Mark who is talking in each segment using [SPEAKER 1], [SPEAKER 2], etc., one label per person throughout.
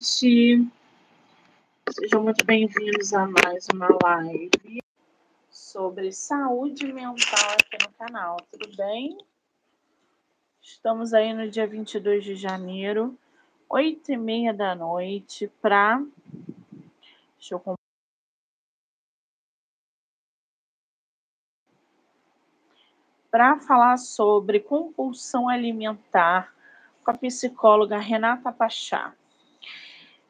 [SPEAKER 1] Sejam muito bem-vindos a mais uma live sobre saúde mental aqui no canal, tudo bem? Estamos aí no dia 22 de janeiro, 8 e meia da noite, para. Deixa eu para falar sobre compulsão alimentar com a psicóloga Renata Pachá.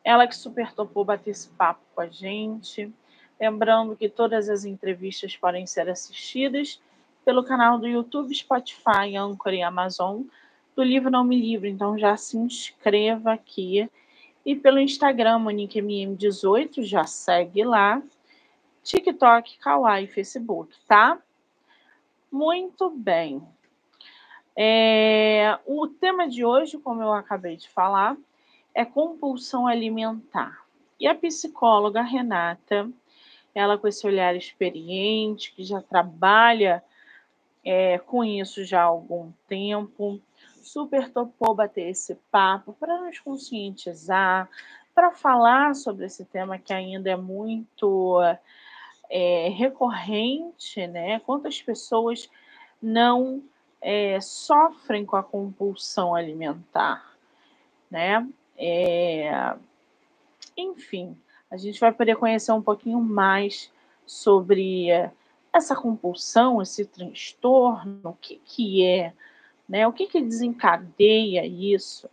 [SPEAKER 1] Ela que super topou bater esse papo com a gente. Lembrando que todas as entrevistas podem ser assistidas pelo canal do YouTube, Spotify, Anchor e Amazon do livro Não Me Livre. Então já se inscreva aqui. E pelo Instagram, MoniqueMM18, já segue lá. TikTok, Kawaii, Facebook, tá? Muito bem. É, o tema de hoje, como eu acabei de falar, é compulsão alimentar. E a psicóloga Renata, ela com esse olhar experiente, que já trabalha é, com isso já há algum tempo, super topou bater esse papo para nos conscientizar, para falar sobre esse tema que ainda é muito é, recorrente, né? Quantas pessoas não é, sofrem com a compulsão alimentar, né? É... Enfim, a gente vai poder conhecer um pouquinho mais sobre essa compulsão, esse transtorno, o que, que é, né? o que, que desencadeia isso.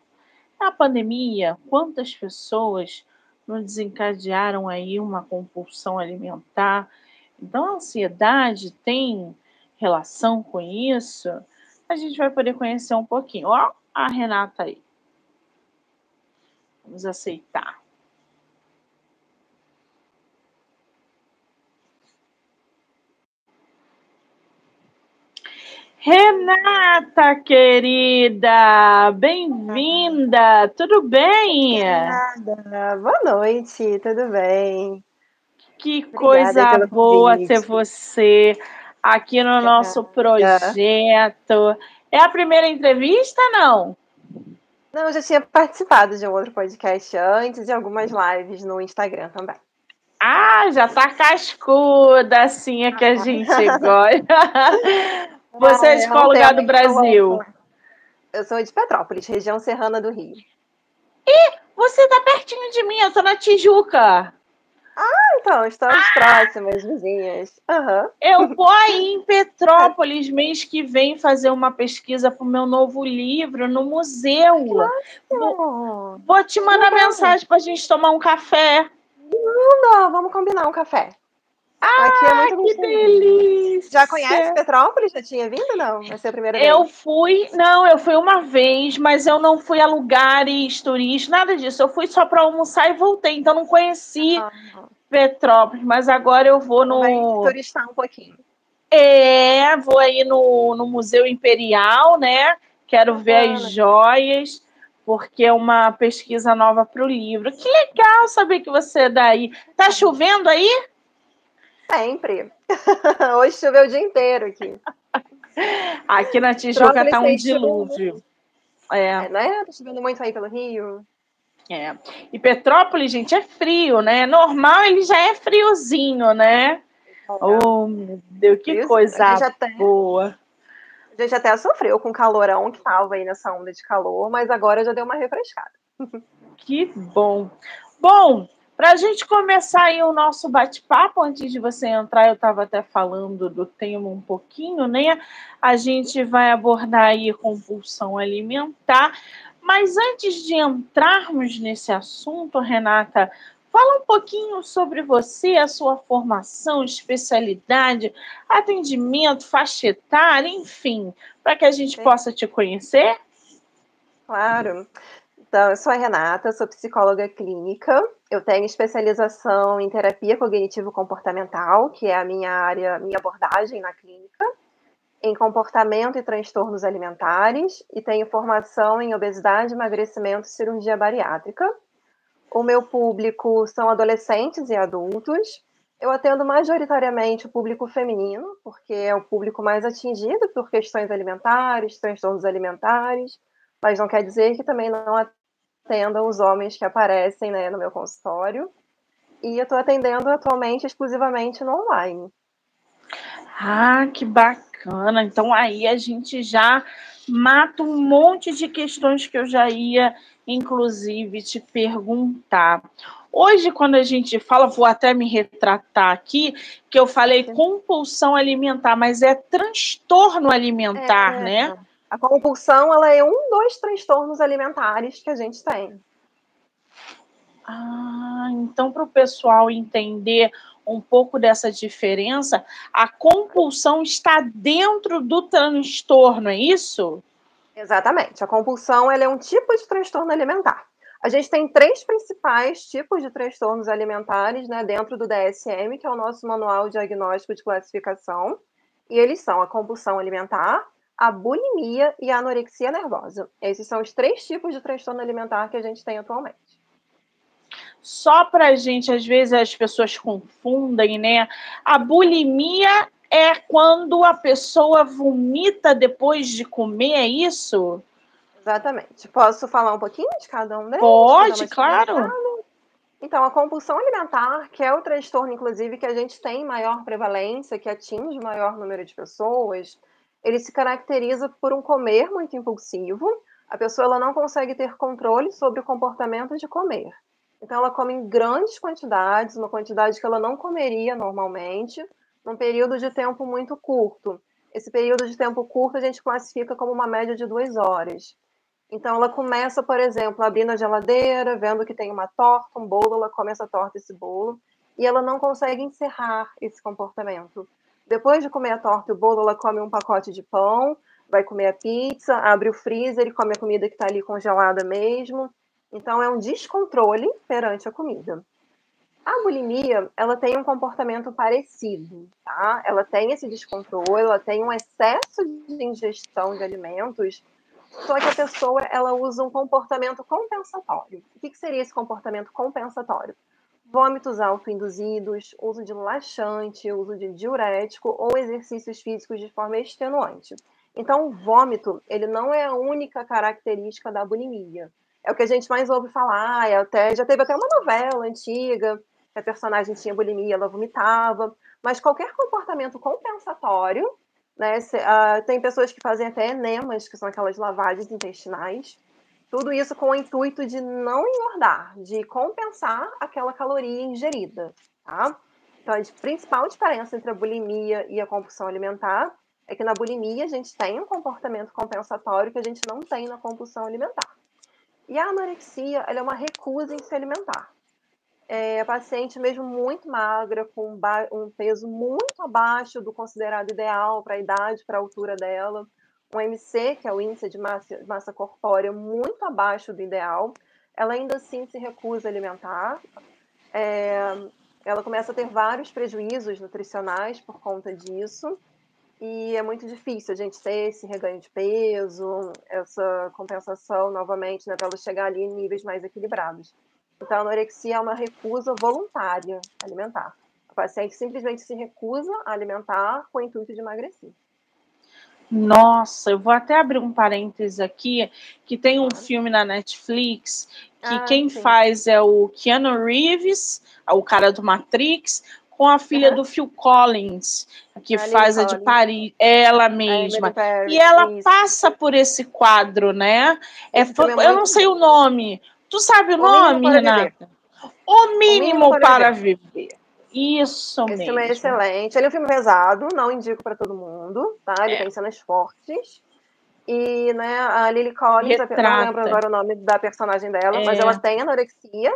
[SPEAKER 1] A pandemia, quantas pessoas não desencadearam aí uma compulsão alimentar? Então, a ansiedade tem relação com isso? A gente vai poder conhecer um pouquinho. Ó, a Renata aí. Vamos aceitar. Renata, querida, bem-vinda, tudo bem?
[SPEAKER 2] Obrigada. Boa noite, tudo bem?
[SPEAKER 1] Que coisa boa ter você aqui no Obrigada. nosso projeto. É a primeira entrevista, não?
[SPEAKER 2] Não, eu já tinha participado de um outro podcast antes e algumas lives no Instagram também.
[SPEAKER 1] Ah, já tá cascuda, assim, é que a gente gosta. Você é de qual lugar do Brasil?
[SPEAKER 2] Eu sou de Petrópolis, região serrana do Rio.
[SPEAKER 1] E você tá pertinho de mim, eu tô na Tijuca.
[SPEAKER 2] Ah, então, estamos ah! próximas, vizinhas. Uhum.
[SPEAKER 1] Eu vou aí em Petrópolis mês que vem fazer uma pesquisa para o meu novo livro no museu. Vou, vou, te mandar mensagem para a gente tomar um café.
[SPEAKER 2] Manda, vamos combinar um café.
[SPEAKER 1] Ah, Aqui é muito que delícia!
[SPEAKER 2] Já conhece Petrópolis? Já tinha vindo? Não, vai ser a primeira vez.
[SPEAKER 1] Eu fui, não, eu fui uma vez, mas eu não fui a lugares turísticos, nada disso. Eu fui só para almoçar e voltei, então não conheci uhum. Petrópolis, mas agora eu vou no.
[SPEAKER 2] Vai turistar um pouquinho.
[SPEAKER 1] É, vou aí no, no Museu Imperial, né? Quero ver as joias, porque é uma pesquisa nova para o livro. Que legal saber que você é daí. Tá chovendo aí?
[SPEAKER 2] Sempre. Hoje choveu o dia inteiro aqui.
[SPEAKER 1] Aqui na Tijuca tá um dilúvio.
[SPEAKER 2] É. é, né? Tá chovendo muito aí pelo Rio.
[SPEAKER 1] É. E Petrópolis, gente, é frio, né? Normal ele já é friozinho, né? Oh, meu Deus, que Isso, coisa até, boa.
[SPEAKER 2] A gente até sofreu com o calorão que tava aí nessa onda de calor, mas agora já deu uma refrescada.
[SPEAKER 1] Que bom. Bom, para a gente começar aí o nosso bate-papo, antes de você entrar, eu estava até falando do tema um pouquinho, né? A gente vai abordar aí compulsão alimentar. Mas antes de entrarmos nesse assunto, Renata, fala um pouquinho sobre você, a sua formação, especialidade, atendimento, faixa etária, enfim, para que a gente possa te conhecer.
[SPEAKER 2] Claro. Então, eu sou a Renata, sou psicóloga clínica. Eu tenho especialização em terapia cognitivo-comportamental, que é a minha área, minha abordagem na clínica, em comportamento e transtornos alimentares, e tenho formação em obesidade, emagrecimento e cirurgia bariátrica. O meu público são adolescentes e adultos. Eu atendo majoritariamente o público feminino, porque é o público mais atingido por questões alimentares, transtornos alimentares, mas não quer dizer que também não atendam os homens que aparecem né, no meu consultório. E eu estou atendendo atualmente exclusivamente no online.
[SPEAKER 1] Ah, que bacana! Então aí a gente já mata um monte de questões que eu já ia, inclusive, te perguntar. Hoje, quando a gente fala, vou até me retratar aqui, que eu falei compulsão alimentar, mas é transtorno alimentar, é, né?
[SPEAKER 2] A compulsão, ela é um dos transtornos alimentares que a gente tem.
[SPEAKER 1] Ah, então para o pessoal entender um pouco dessa diferença, a compulsão está dentro do transtorno, é isso?
[SPEAKER 2] Exatamente. A compulsão é um tipo de transtorno alimentar. A gente tem três principais tipos de transtornos alimentares né, dentro do DSM, que é o nosso manual diagnóstico de classificação. E eles são a compulsão alimentar, a bulimia e a anorexia nervosa. Esses são os três tipos de transtorno alimentar que a gente tem atualmente.
[SPEAKER 1] Só para a gente, às vezes as pessoas confundem, né? A bulimia é quando a pessoa vomita depois de comer, é isso?
[SPEAKER 2] Exatamente. Posso falar um pouquinho de cada um deles?
[SPEAKER 1] Pode, claro.
[SPEAKER 2] Então, a compulsão alimentar, que é o transtorno, inclusive, que a gente tem maior prevalência, que atinge maior número de pessoas, ele se caracteriza por um comer muito impulsivo. A pessoa ela não consegue ter controle sobre o comportamento de comer. Então, ela come em grandes quantidades, uma quantidade que ela não comeria normalmente, num período de tempo muito curto. Esse período de tempo curto a gente classifica como uma média de duas horas. Então, ela começa, por exemplo, abrindo a geladeira, vendo que tem uma torta, um bolo, ela come essa torta, esse bolo, e ela não consegue encerrar esse comportamento. Depois de comer a torta e o bolo, ela come um pacote de pão, vai comer a pizza, abre o freezer e come a comida que está ali congelada mesmo. Então, é um descontrole perante a comida. A bulimia, ela tem um comportamento parecido, tá? Ela tem esse descontrole, ela tem um excesso de ingestão de alimentos, só que a pessoa, ela usa um comportamento compensatório. O que, que seria esse comportamento compensatório? Vômitos autoinduzidos, uso de laxante, uso de diurético ou exercícios físicos de forma extenuante. Então, o vômito, ele não é a única característica da bulimia. É o que a gente mais ouve falar, é até, já teve até uma novela antiga, que a personagem tinha bulimia, ela vomitava, mas qualquer comportamento compensatório, né, se, uh, tem pessoas que fazem até enemas, que são aquelas lavagens intestinais, tudo isso com o intuito de não engordar, de compensar aquela caloria ingerida, tá? Então, a principal diferença entre a bulimia e a compulsão alimentar é que na bulimia a gente tem um comportamento compensatório que a gente não tem na compulsão alimentar. E a anorexia, é uma recusa em se alimentar. É, a paciente mesmo muito magra, com um peso muito abaixo do considerado ideal para a idade, para a altura dela, um MC, que é o índice de massa, massa corpórea, muito abaixo do ideal, ela ainda assim se recusa a alimentar. É, ela começa a ter vários prejuízos nutricionais por conta disso. E é muito difícil a gente ter esse reganho de peso, essa compensação novamente, né, para ela chegar ali em níveis mais equilibrados. Então, a anorexia é uma recusa voluntária alimentar. O paciente simplesmente se recusa a alimentar com o intuito de emagrecer.
[SPEAKER 1] Nossa, eu vou até abrir um parênteses aqui, que tem um filme na Netflix que ah, quem sim. faz é o Keanu Reeves, o cara do Matrix, com a filha do Phil Collins, que a faz a de Paris, ela mesma. e ela isso. passa por esse quadro, né? É, é eu não sei o nome. Tu sabe o, o nome, Renata? O mínimo, o mínimo para, para viver. viver. Isso
[SPEAKER 2] Esse
[SPEAKER 1] mesmo.
[SPEAKER 2] filme é excelente. Ele é um filme pesado, não indico para todo mundo, tá? Ele é. tem cenas fortes. E, né, a Lily Collins, Retrata. não lembro agora o nome da personagem dela, é. mas ela tem anorexia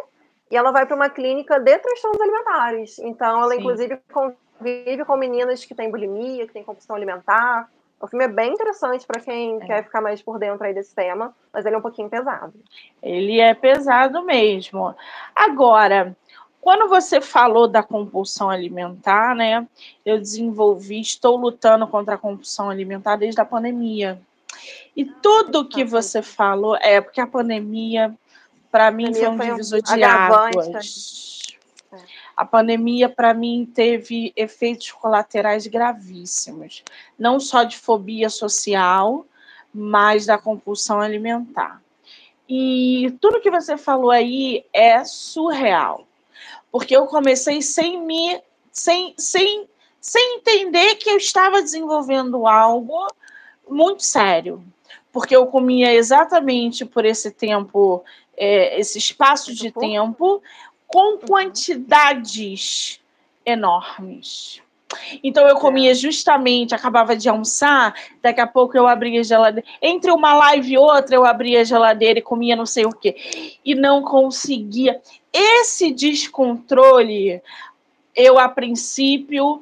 [SPEAKER 2] e ela vai para uma clínica de transtornos alimentares. Então, ela, Sim. inclusive, convive com meninas que têm bulimia, que têm compulsão alimentar. O filme é bem interessante para quem é. quer ficar mais por dentro aí desse tema, mas ele é um pouquinho pesado.
[SPEAKER 1] Ele é pesado mesmo. Agora, quando você falou da compulsão alimentar, né? Eu desenvolvi, estou lutando contra a compulsão alimentar desde a pandemia. E tudo que você falou é porque a pandemia, para mim, foi um divisor de águas. A pandemia, para mim, teve efeitos colaterais gravíssimos, não só de fobia social, mas da compulsão alimentar. E tudo que você falou aí é surreal. Porque eu comecei sem me sem, sem, sem entender que eu estava desenvolvendo algo muito sério. Porque eu comia exatamente por esse tempo, é, esse espaço de tempo, com uhum. quantidades enormes. Então eu comia é. justamente, acabava de almoçar, daqui a pouco eu abria a geladeira. Entre uma live e outra, eu abria a geladeira e comia não sei o quê. E não conseguia. Esse descontrole, eu a princípio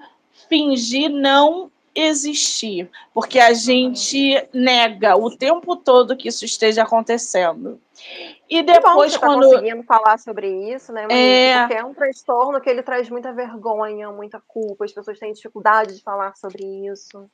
[SPEAKER 1] fingi não existir, porque a gente nega o tempo todo que isso esteja acontecendo.
[SPEAKER 2] E depois, que bom, quando. Tá conseguindo falar sobre isso, né? É... Porque é um transtorno que ele traz muita vergonha, muita culpa, as pessoas têm dificuldade de falar sobre isso.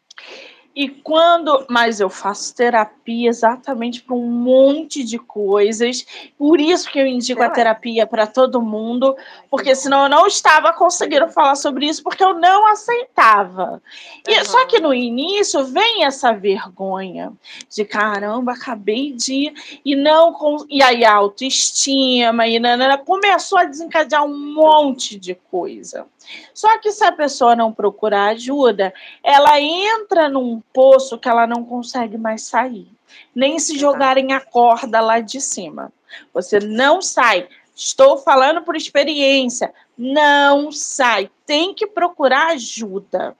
[SPEAKER 1] E quando. Mas eu faço terapia exatamente para um monte de coisas. Por isso que eu indico a terapia para todo mundo, porque senão eu não estava conseguindo falar sobre isso, porque eu não aceitava. E, uhum. Só que no início vem essa vergonha de caramba, acabei de. E não. E aí a autoestima, e nanana, começou a desencadear um monte de coisa. Só que se a pessoa não procurar ajuda, ela entra num poço que ela não consegue mais sair. Nem se jogarem a corda lá de cima. Você não sai. Estou falando por experiência. Não sai. Tem que procurar ajuda.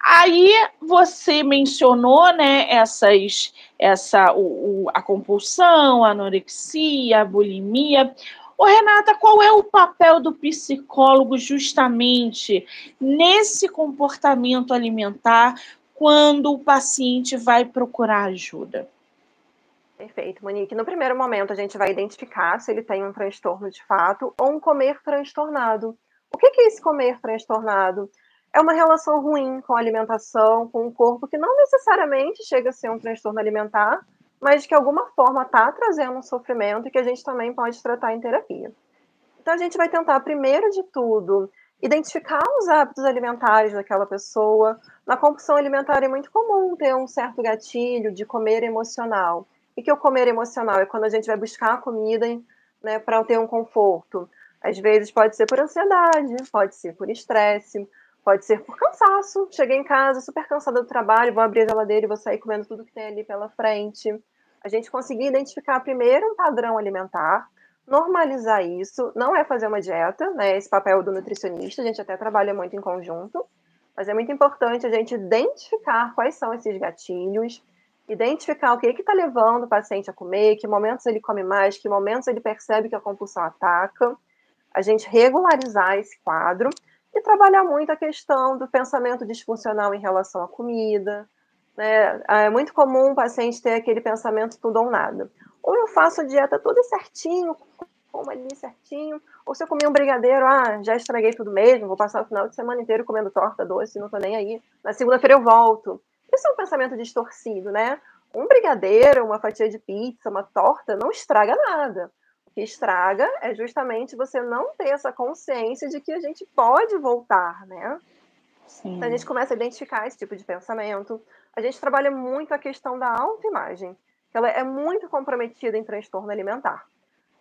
[SPEAKER 1] Aí você mencionou, né, essas, essa, o, o, a compulsão, a anorexia, a bulimia. Ô, Renata, qual é o papel do psicólogo justamente nesse comportamento alimentar quando o paciente vai procurar ajuda?
[SPEAKER 2] Perfeito, Monique. No primeiro momento, a gente vai identificar se ele tem um transtorno de fato ou um comer transtornado. O que é esse comer transtornado? É uma relação ruim com a alimentação, com o corpo, que não necessariamente chega a ser um transtorno alimentar, mas de que alguma forma está trazendo um sofrimento que a gente também pode tratar em terapia. Então a gente vai tentar, primeiro de tudo, identificar os hábitos alimentares daquela pessoa. Na compulsão alimentar é muito comum ter um certo gatilho de comer emocional. E que o comer emocional é quando a gente vai buscar a comida né, para ter um conforto. Às vezes pode ser por ansiedade, pode ser por estresse, pode ser por cansaço. Cheguei em casa super cansada do trabalho, vou abrir a geladeira e vou sair comendo tudo que tem ali pela frente a gente conseguir identificar primeiro um padrão alimentar, normalizar isso, não é fazer uma dieta, né? Esse papel do nutricionista, a gente até trabalha muito em conjunto, mas é muito importante a gente identificar quais são esses gatilhos, identificar o que está levando o paciente a comer, que momentos ele come mais, que momentos ele percebe que a compulsão ataca, a gente regularizar esse quadro e trabalhar muito a questão do pensamento disfuncional em relação à comida, né? É muito comum o paciente ter aquele pensamento tudo ou nada. Ou eu faço a dieta toda certinho, como ali certinho, ou se eu comer um brigadeiro, ah, já estraguei tudo mesmo, vou passar o final de semana inteiro comendo torta doce, não tô nem aí. Na segunda-feira eu volto. Isso é um pensamento distorcido, né? Um brigadeiro, uma fatia de pizza, uma torta não estraga nada. O que estraga é justamente você não ter essa consciência de que a gente pode voltar, né? Sim. Então a gente começa a identificar esse tipo de pensamento, a gente trabalha muito a questão da autoimagem, que ela é muito comprometida em transtorno alimentar.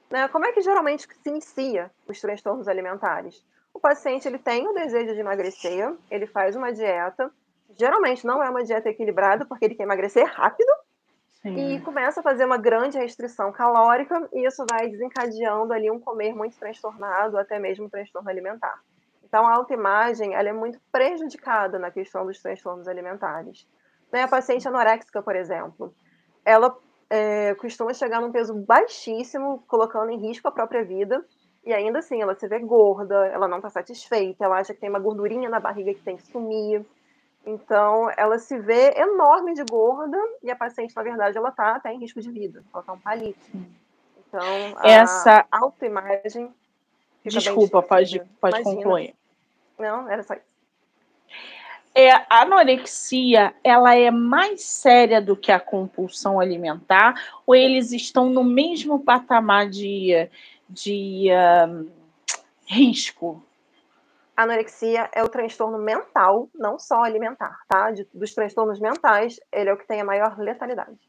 [SPEAKER 2] Né? Como é que geralmente se inicia os transtornos alimentares? O paciente ele tem o desejo de emagrecer, ele faz uma dieta, geralmente não é uma dieta equilibrada, porque ele quer emagrecer rápido, Sim. e começa a fazer uma grande restrição calórica, e isso vai desencadeando ali um comer muito transtornado, até mesmo um transtorno alimentar. Então, a autoimagem ela é muito prejudicada na questão dos transtornos alimentares. Né? A paciente anoréxica, por exemplo, ela é, costuma chegar num peso baixíssimo, colocando em risco a própria vida, e ainda assim ela se vê gorda, ela não está satisfeita, ela acha que tem uma gordurinha na barriga que tem que sumir. Então, ela se vê enorme de gorda e a paciente, na verdade, ela está até em risco de vida, ela está um palito. Então,
[SPEAKER 1] essa
[SPEAKER 2] autoimagem.
[SPEAKER 1] Desculpa, pode, pode concluir.
[SPEAKER 2] Não, era só isso
[SPEAKER 1] é, a anorexia ela é mais séria do que a compulsão alimentar ou eles estão no mesmo patamar de, de uh, risco?
[SPEAKER 2] A anorexia é o transtorno mental, não só alimentar, tá? De, dos transtornos mentais, ele é o que tem a maior letalidade.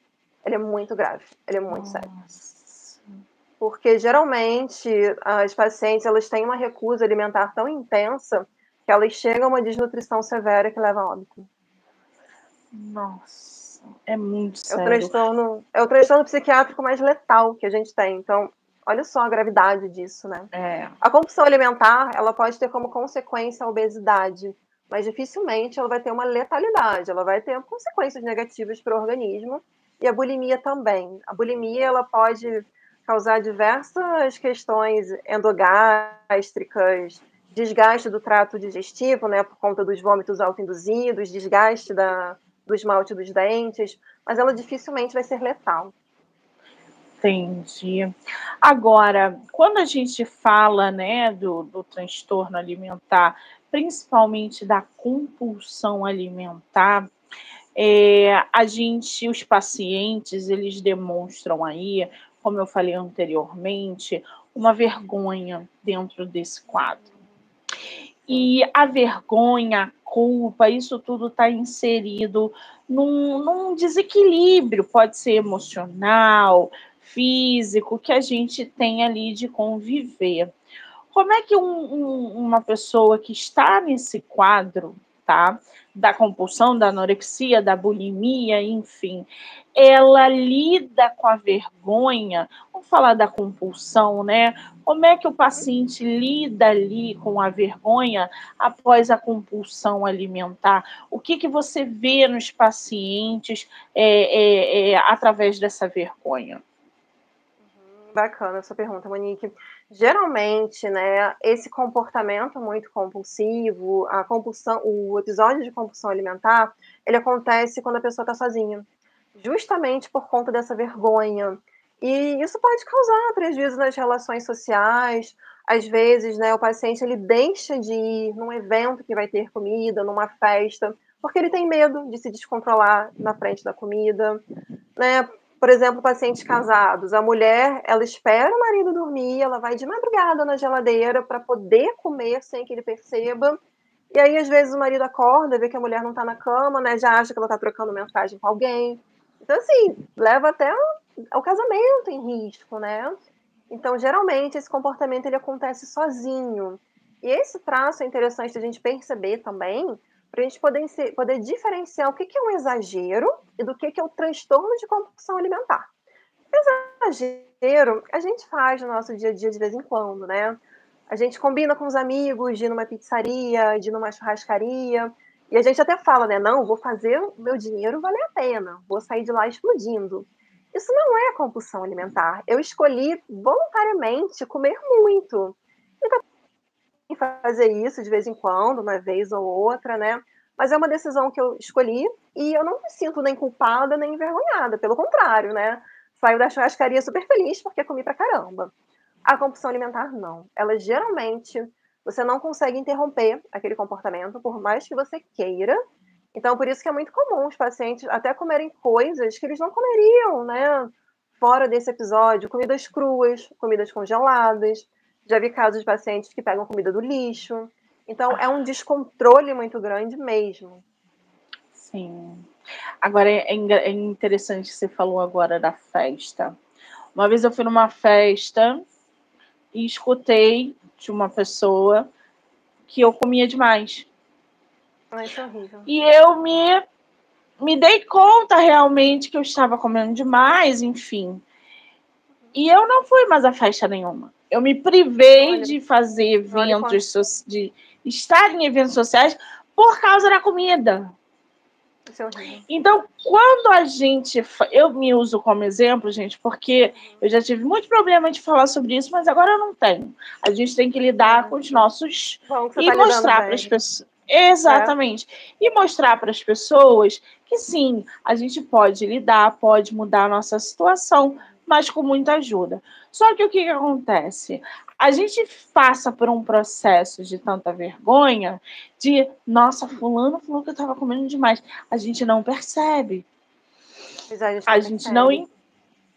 [SPEAKER 2] Ele é muito grave, ele é muito Nossa. sério. porque geralmente as pacientes elas têm uma recusa alimentar tão intensa que elas chegam a uma desnutrição severa que leva a óbito.
[SPEAKER 1] Nossa, é muito sério.
[SPEAKER 2] É o transtorno, é o transtorno psiquiátrico mais letal que a gente tem. Então, olha só a gravidade disso, né?
[SPEAKER 1] É.
[SPEAKER 2] A compulsão alimentar, ela pode ter como consequência a obesidade, mas dificilmente ela vai ter uma letalidade, ela vai ter consequências negativas para o organismo e a bulimia também. A bulimia ela pode causar diversas questões endogástricas, desgaste do trato digestivo, né, por conta dos vômitos autoinduzidos, desgaste da, do esmalte dos dentes, mas ela dificilmente vai ser letal.
[SPEAKER 1] Entendi. Agora, quando a gente fala, né, do, do transtorno alimentar, principalmente da compulsão alimentar, é, a gente, os pacientes, eles demonstram aí, como eu falei anteriormente, uma vergonha dentro desse quadro. E a vergonha, a culpa, isso tudo está inserido num, num desequilíbrio, pode ser emocional, físico, que a gente tem ali de conviver. Como é que um, um, uma pessoa que está nesse quadro, tá? Da compulsão, da anorexia, da bulimia, enfim, ela lida com a vergonha, vamos falar da compulsão, né? Como é que o paciente lida ali com a vergonha após a compulsão alimentar? O que, que você vê nos pacientes é, é, é, através dessa vergonha?
[SPEAKER 2] Bacana essa pergunta, Monique. Geralmente, né, esse comportamento muito compulsivo, a compulsão, o episódio de compulsão alimentar, ele acontece quando a pessoa está sozinha, justamente por conta dessa vergonha. E isso pode causar prejuízo nas relações sociais. Às vezes, né, o paciente ele deixa de ir num evento que vai ter comida, numa festa, porque ele tem medo de se descontrolar na frente da comida, né? Por exemplo, pacientes casados, a mulher, ela espera o marido dormir, ela vai de madrugada na geladeira para poder comer sem que ele perceba. E aí, às vezes, o marido acorda, vê que a mulher não está na cama, né? Já acha que ela está trocando mensagem com alguém. Então, assim, leva até o, casamento em risco, né? Então, geralmente, esse comportamento ele acontece sozinho. E esse traço é interessante a gente perceber também, para a gente poder, poder diferenciar o que, que é um exagero e do que, que é o transtorno de compulsão alimentar. Exagero a gente faz no nosso dia a dia de vez em quando, né? A gente combina com os amigos de ir numa pizzaria, de ir numa churrascaria, e a gente até fala, né? Não, vou fazer meu dinheiro valer a pena, vou sair de lá explodindo. Isso não é compulsão alimentar. Eu escolhi voluntariamente comer muito. Então, fazer isso de vez em quando, uma vez ou outra, né? Mas é uma decisão que eu escolhi e eu não me sinto nem culpada nem envergonhada, pelo contrário, né? Saio da churrascaria super feliz porque comi pra caramba. A compulsão alimentar, não. Ela geralmente, você não consegue interromper aquele comportamento, por mais que você queira. Então, por isso que é muito comum os pacientes até comerem coisas que eles não comeriam, né? Fora desse episódio, comidas cruas, comidas congeladas, já vi casos de pacientes que pegam comida do lixo. Então, é um descontrole muito grande mesmo.
[SPEAKER 1] Sim. Agora, é, é interessante que você falou agora da festa. Uma vez eu fui numa festa e escutei de uma pessoa que eu comia demais.
[SPEAKER 2] Ai, isso é horrível.
[SPEAKER 1] E eu me, me dei conta realmente que eu estava comendo demais, enfim. E eu não fui mais a festa nenhuma. Eu me privei olha, de fazer eventos, de estar em eventos sociais por causa da comida.
[SPEAKER 2] É
[SPEAKER 1] então, quando a gente. Eu me uso como exemplo, gente, porque eu já tive muito problema de falar sobre isso, mas agora eu não tenho. A gente tem que lidar com os nossos.
[SPEAKER 2] Bom,
[SPEAKER 1] e
[SPEAKER 2] tá
[SPEAKER 1] mostrar para as pessoas. Exatamente. É. E mostrar para as pessoas que sim, a gente pode lidar, pode mudar a nossa situação, mas com muita ajuda. Só que o que, que acontece? A gente passa por um processo de tanta vergonha, de nossa, fulano falou que eu estava comendo demais. A gente não percebe.
[SPEAKER 2] Mas a gente
[SPEAKER 1] não, a gente não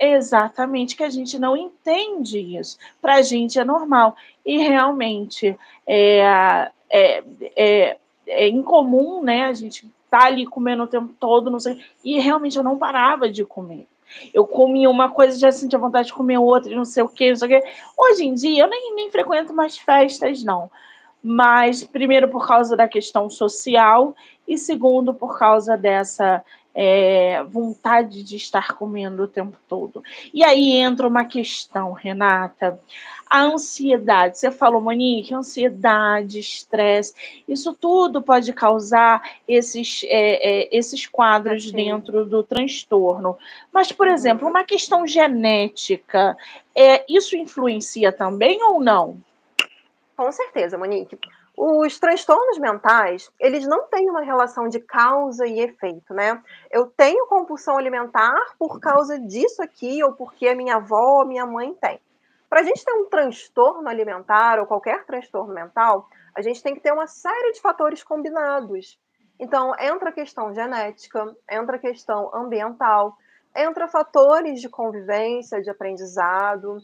[SPEAKER 1] Exatamente, que a gente não entende isso. Para a gente é normal. E realmente é, é, é, é incomum, né? A gente tá ali comendo o tempo todo, não sei. E realmente eu não parava de comer. Eu comia uma coisa já sentia vontade de comer outra, não sei o que, não sei o que. Hoje em dia eu nem, nem frequento mais festas, não. Mas primeiro por causa da questão social e segundo por causa dessa é, vontade de estar comendo o tempo todo. E aí entra uma questão, Renata. A ansiedade, você falou, Monique, ansiedade, estresse, isso tudo pode causar esses, é, é, esses quadros Sim. dentro do transtorno. Mas, por uhum. exemplo, uma questão genética, é, isso influencia também ou não?
[SPEAKER 2] Com certeza, Monique. Os transtornos mentais, eles não têm uma relação de causa e efeito, né? Eu tenho compulsão alimentar por causa disso aqui, ou porque a minha avó ou minha mãe tem. Para a gente ter um transtorno alimentar ou qualquer transtorno mental, a gente tem que ter uma série de fatores combinados. Então, entra a questão genética, entra a questão ambiental, entra fatores de convivência, de aprendizado,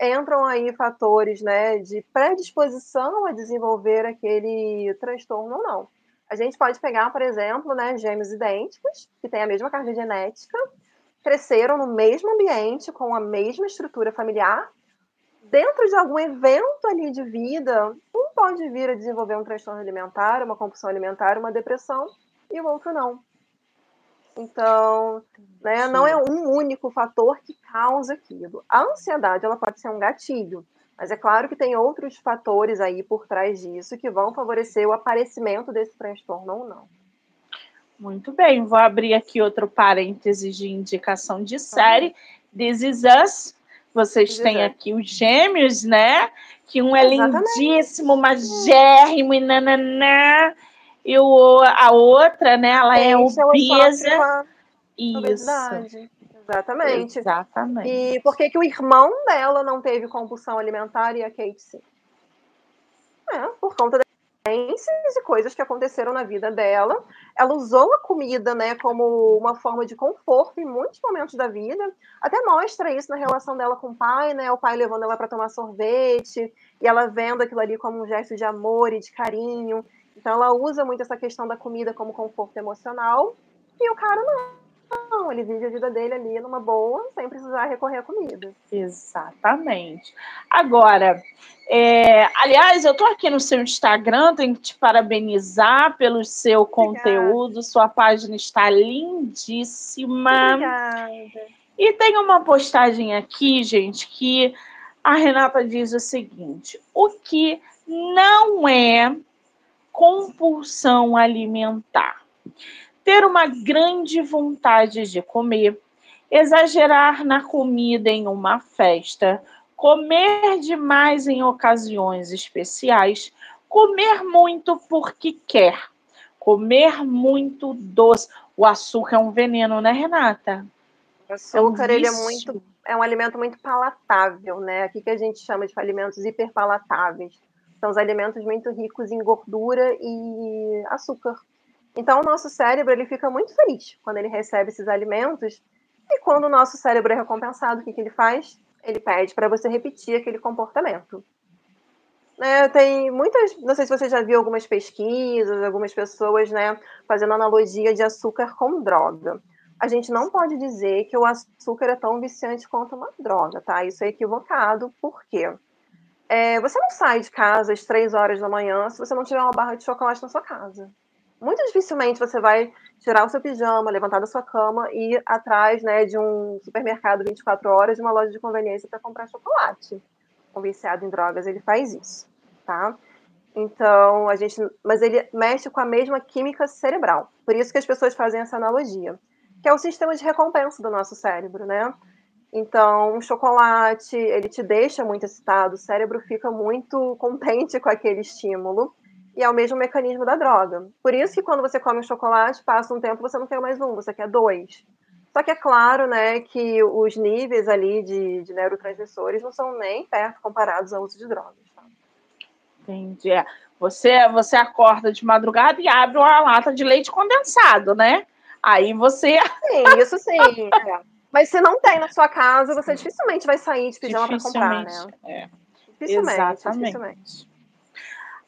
[SPEAKER 2] entram aí fatores né, de predisposição a desenvolver aquele transtorno ou não. A gente pode pegar, por exemplo, né, gêmeos idênticos, que têm a mesma carga genética, cresceram no mesmo ambiente, com a mesma estrutura familiar. Dentro de algum evento ali de vida, um pode vir a desenvolver um transtorno alimentar, uma compulsão alimentar, uma depressão, e o outro não. Então, né, não é um único fator que causa aquilo. A ansiedade ela pode ser um gatilho, mas é claro que tem outros fatores aí por trás disso que vão favorecer o aparecimento desse transtorno ou não.
[SPEAKER 1] Muito bem, vou abrir aqui outro parênteses de indicação de série. This is Us. Vocês This têm aqui os gêmeos, né? Que um é Exatamente. lindíssimo, magérrimo e nananã e o, a outra, né, ela é, é obesa.
[SPEAKER 2] Isso. Exatamente.
[SPEAKER 1] Exatamente.
[SPEAKER 2] E por que, que o irmão dela não teve compulsão alimentar e a Kate sim? É, por conta das experiências e coisas que aconteceram na vida dela. Ela usou a comida, né, como uma forma de conforto em muitos momentos da vida. Até mostra isso na relação dela com o pai, né? O pai levando ela para tomar sorvete e ela vendo aquilo ali como um gesto de amor e de carinho. Então ela usa muito essa questão da comida como conforto emocional e o cara não. Não, ele vive a vida dele ali numa boa, sem precisar recorrer à comida.
[SPEAKER 1] Exatamente. Agora, é, aliás, eu tô aqui no seu Instagram, tenho que te parabenizar pelo seu Obrigada. conteúdo, sua página está lindíssima.
[SPEAKER 2] Obrigada.
[SPEAKER 1] E tem uma postagem aqui, gente, que a Renata diz o seguinte: o que não é compulsão alimentar. Ter uma grande vontade de comer, exagerar na comida em uma festa, comer demais em ocasiões especiais, comer muito porque quer, comer muito doce. O açúcar é um veneno, né, Renata?
[SPEAKER 2] O açúcar, é um ele é muito é um alimento muito palatável, né? Aqui que a gente chama de alimentos hiperpalatáveis. São os alimentos muito ricos em gordura e açúcar. Então, o nosso cérebro ele fica muito feliz quando ele recebe esses alimentos. E quando o nosso cérebro é recompensado, o que, que ele faz? Ele pede para você repetir aquele comportamento. É, tem muitas, não sei se você já viu algumas pesquisas, algumas pessoas né, fazendo analogia de açúcar com droga. A gente não pode dizer que o açúcar é tão viciante quanto uma droga, tá? Isso é equivocado, por quê? É, você não sai de casa às três horas da manhã se você não tiver uma barra de chocolate na sua casa. Muito dificilmente você vai tirar o seu pijama, levantar da sua cama e ir atrás né, de um supermercado 24 horas, de uma loja de conveniência para comprar chocolate. O viciado em drogas, ele faz isso, tá? Então, a gente. Mas ele mexe com a mesma química cerebral. Por isso que as pessoas fazem essa analogia. Que é o sistema de recompensa do nosso cérebro, né? Então, um chocolate, ele te deixa muito excitado, o cérebro fica muito contente com aquele estímulo. E é o mesmo mecanismo da droga. Por isso que quando você come um chocolate, passa um tempo, você não quer mais um, você quer dois. Só que é claro, né, que os níveis ali de, de neurotransmissores não são nem perto comparados ao uso de drogas. Tá?
[SPEAKER 1] Entendi. É. Você, você acorda de madrugada e abre uma lata de leite condensado, né? Aí você.
[SPEAKER 2] Sim, isso sim. É. Mas se não tem na sua casa, você dificilmente vai sair de pijama para comprar, né?
[SPEAKER 1] É. Dificilmente, Exatamente. Dificilmente.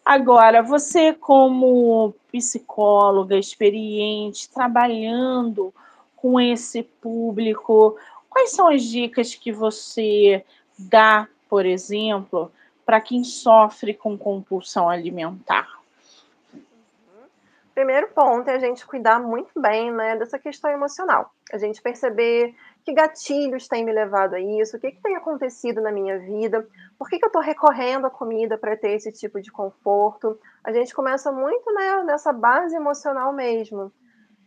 [SPEAKER 1] Agora, você como psicóloga experiente, trabalhando com esse público, Quais são as dicas que você dá, por exemplo, para quem sofre com compulsão alimentar?
[SPEAKER 2] Primeiro ponto é a gente cuidar muito bem né, dessa questão emocional. A gente perceber que gatilhos têm me levado a isso, o que, que tem acontecido na minha vida, por que, que eu estou recorrendo à comida para ter esse tipo de conforto. A gente começa muito né, nessa base emocional mesmo.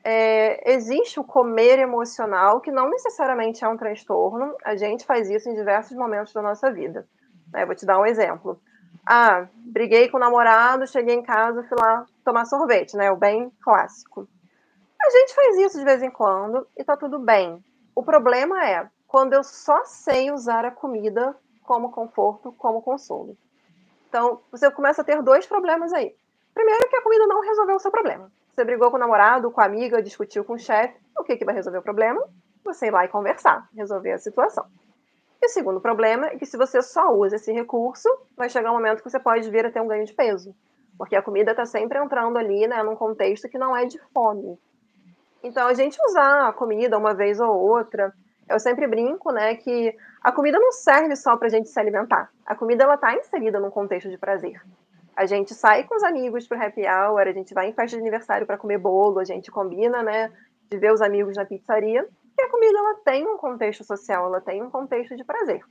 [SPEAKER 2] É, existe o comer emocional, que não necessariamente é um transtorno, a gente faz isso em diversos momentos da nossa vida. É, vou te dar um exemplo. Ah, briguei com o namorado, cheguei em casa, fui lá tomar sorvete, né? O bem clássico. A gente faz isso de vez em quando e tá tudo bem. O problema é quando eu só sei usar a comida como conforto, como consolo. Então, você começa a ter dois problemas aí. Primeiro, que a comida não resolveu o seu problema. Você brigou com o namorado, com a amiga, discutiu com o chefe. O que, que vai resolver o problema? Você ir lá e conversar, resolver a situação. E o segundo problema é que se você só usa esse recurso, vai chegar um momento que você pode vir a ter um ganho de peso. Porque a comida está sempre entrando ali, né, num contexto que não é de fome. Então, a gente usar a comida uma vez ou outra, eu sempre brinco, né, que a comida não serve só para a gente se alimentar. A comida ela está inserida num contexto de prazer. A gente sai com os amigos para happy hour, a gente vai em festa de aniversário para comer bolo, a gente combina, né, de ver os amigos na pizzaria. E a comida ela tem um contexto social, ela tem um contexto de prazer.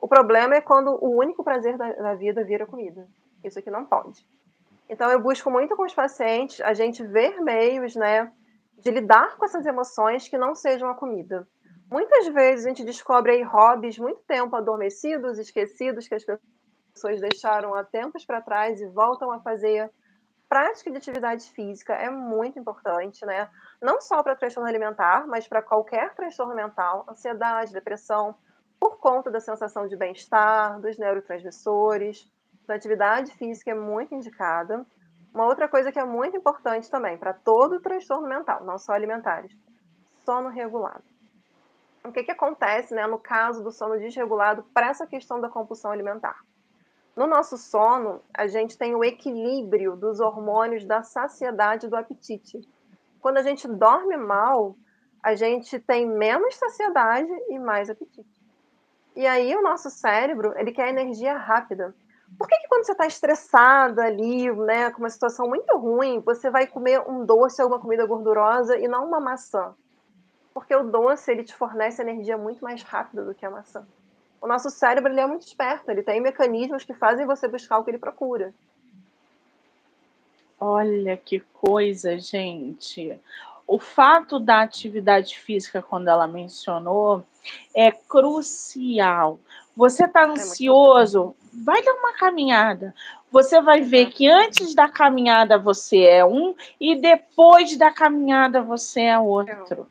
[SPEAKER 2] O problema é quando o único prazer da, da vida vira comida. Isso aqui não pode. Então eu busco muito com os pacientes a gente ver meios, né, de lidar com essas emoções que não sejam a comida. Muitas vezes a gente descobre aí hobbies muito tempo adormecidos, esquecidos, que as pessoas deixaram há tempos para trás e voltam a fazer. Prática de atividade física é muito importante, né? Não só para transtorno alimentar, mas para qualquer transtorno mental, ansiedade, depressão, por conta da sensação de bem-estar, dos neurotransmissores. Então, a atividade física é muito indicada. Uma outra coisa que é muito importante também para todo transtorno mental, não só alimentares, sono regulado. O que, que acontece né, no caso do sono desregulado para essa questão da compulsão alimentar? No nosso sono, a gente tem o equilíbrio dos hormônios da saciedade e do apetite. Quando a gente dorme mal, a gente tem menos saciedade e mais apetite. E aí o nosso cérebro, ele quer energia rápida. Por que, que quando você está estressada ali, né, com uma situação muito ruim, você vai comer um doce ou uma comida gordurosa e não uma maçã? Porque o doce ele te fornece energia muito mais rápida do que a maçã. O nosso cérebro ele é muito esperto, ele tem mecanismos que fazem você buscar o que ele procura.
[SPEAKER 1] Olha que coisa, gente. O fato da atividade física, quando ela mencionou, é crucial. Você está é ansioso, vai dar uma caminhada. Você vai ver que antes da caminhada você é um e depois da caminhada você é outro.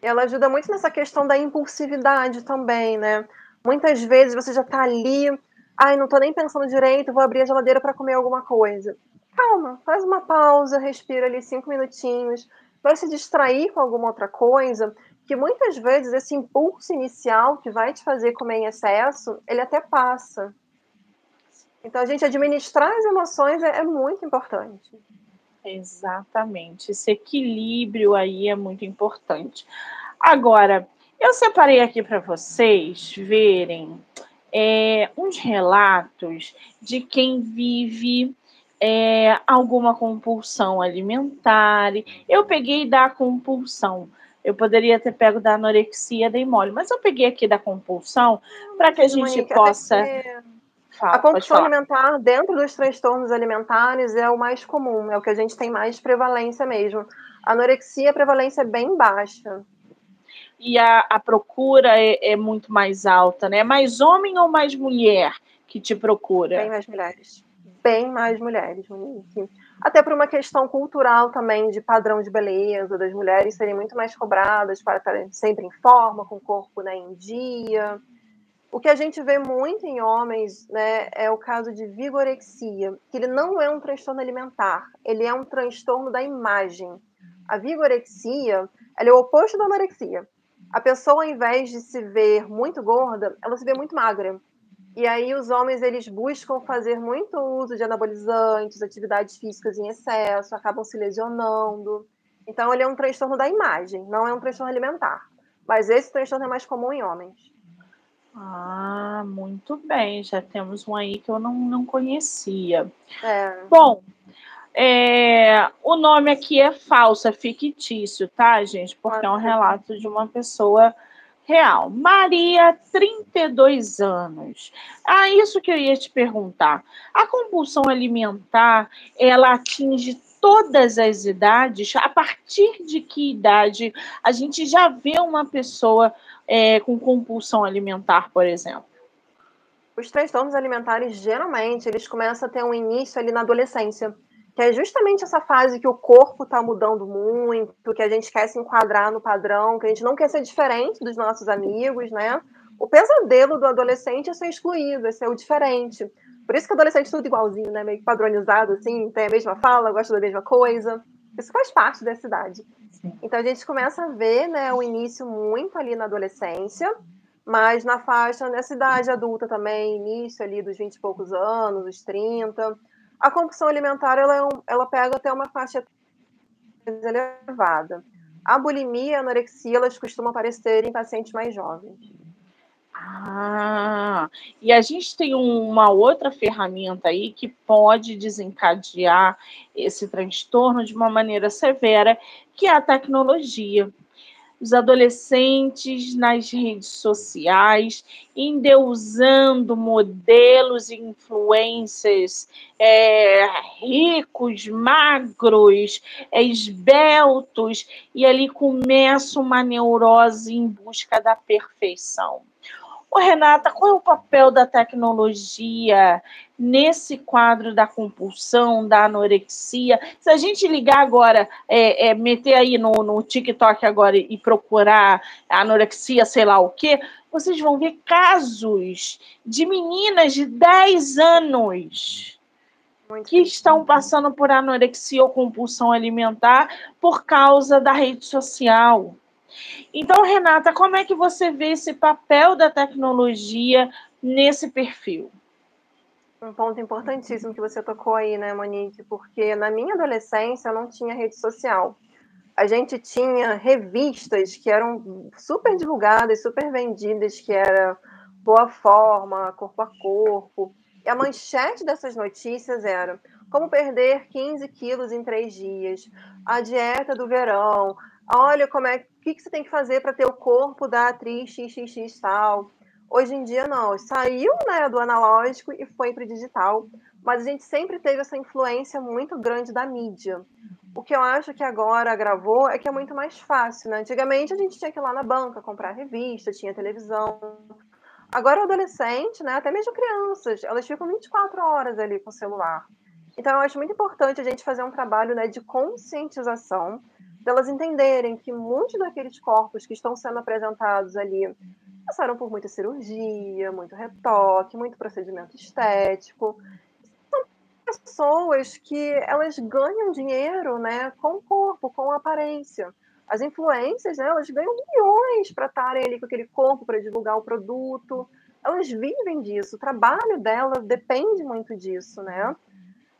[SPEAKER 2] Ela ajuda muito nessa questão da impulsividade também, né? Muitas vezes você já está ali, ai, não estou nem pensando direito, vou abrir a geladeira para comer alguma coisa. Calma, faz uma pausa, respira ali cinco minutinhos, vai se distrair com alguma outra coisa, que muitas vezes esse impulso inicial que vai te fazer comer em excesso, ele até passa. Então, a gente administrar as emoções é, é muito importante.
[SPEAKER 1] Exatamente. Esse equilíbrio aí é muito importante. Agora, eu separei aqui para vocês verem é, uns relatos de quem vive é, alguma compulsão alimentar. Eu peguei da compulsão. Eu poderia ter pego da anorexia, dei mole, mas eu peguei aqui da compulsão para que a gente possa.
[SPEAKER 2] Fala, a compulsão alimentar dentro dos transtornos alimentares é o mais comum, é o que a gente tem mais prevalência mesmo. A anorexia, a prevalência é bem baixa.
[SPEAKER 1] E a, a procura é, é, muito mais alta, né? Mais homem ou mais mulher que te procura?
[SPEAKER 2] Bem mais mulheres. Bem mais mulheres, Monique. Até por uma questão cultural também de padrão de beleza, das mulheres serem muito mais cobradas para estarem sempre em forma, com o corpo né, em dia. O que a gente vê muito em homens né, é o caso de vigorexia, que ele não é um transtorno alimentar, ele é um transtorno da imagem. A vigorexia é o oposto da anorexia. A pessoa, ao invés de se ver muito gorda, ela se vê muito magra. E aí os homens eles buscam fazer muito uso de anabolizantes, atividades físicas em excesso, acabam se lesionando. Então ele é um transtorno da imagem, não é um transtorno alimentar. Mas esse transtorno é mais comum em homens.
[SPEAKER 1] Ah, muito bem. Já temos um aí que eu não, não conhecia.
[SPEAKER 2] É.
[SPEAKER 1] Bom, é, o nome aqui é falso, é fictício, tá, gente? Porque é um relato de uma pessoa real. Maria, 32 anos. Ah, isso que eu ia te perguntar. A compulsão alimentar, ela atinge todas as idades? A partir de que idade a gente já vê uma pessoa é, com compulsão alimentar, por exemplo?
[SPEAKER 2] Os transtornos alimentares, geralmente, eles começam a ter um início ali na adolescência que é justamente essa fase que o corpo está mudando muito, que a gente quer se enquadrar no padrão, que a gente não quer ser diferente dos nossos amigos, né? O pesadelo do adolescente é ser excluído, é ser o diferente. Por isso que adolescente é tudo igualzinho, né? Meio padronizado, assim, tem a mesma fala, gosta da mesma coisa. Isso faz parte dessa idade. Então a gente começa a ver né, o início muito ali na adolescência, mas na faixa, nessa idade adulta também, início ali dos 20 e poucos anos, os 30, a compulsão alimentar ela, é um, ela pega até uma faixa elevada. A bulimia e a anorexia elas costumam aparecer em pacientes mais jovens.
[SPEAKER 1] Ah, e a gente tem uma outra ferramenta aí que pode desencadear esse transtorno de uma maneira severa, que é a tecnologia os adolescentes nas redes sociais, endeusando modelos e influências é, ricos, magros, é, esbeltos, e ali começa uma neurose em busca da perfeição. Ô, Renata, qual é o papel da tecnologia nesse quadro da compulsão, da anorexia? Se a gente ligar agora, é, é, meter aí no, no TikTok agora e procurar anorexia, sei lá o quê, vocês vão ver casos de meninas de 10 anos Muito que estão passando por anorexia ou compulsão alimentar por causa da rede social. Então, Renata, como é que você vê esse papel da tecnologia nesse perfil?
[SPEAKER 2] Um ponto importantíssimo que você tocou aí, né, Monique? Porque na minha adolescência eu não tinha rede social. A gente tinha revistas que eram super divulgadas, super vendidas, que era Boa Forma, Corpo a Corpo. E a manchete dessas notícias era como perder 15 quilos em três dias, a dieta do verão, olha como é que, que você tem que fazer para ter o corpo da atriz XXX tal. Hoje em dia, não. Saiu né, do analógico e foi para o digital. Mas a gente sempre teve essa influência muito grande da mídia. O que eu acho que agora agravou é que é muito mais fácil. Né? Antigamente, a gente tinha que ir lá na banca comprar revista, tinha televisão. Agora, o adolescente, né, até mesmo crianças, elas ficam 24 horas ali com o celular. Então, eu acho muito importante a gente fazer um trabalho né, de conscientização delas entenderem que muitos daqueles corpos que estão sendo apresentados ali passaram por muita cirurgia, muito retoque, muito procedimento estético. São pessoas que elas ganham dinheiro né, com o corpo, com a aparência. As influências, né, elas ganham milhões para estarem ali com aquele corpo para divulgar o produto. Elas vivem disso, o trabalho delas depende muito disso, né?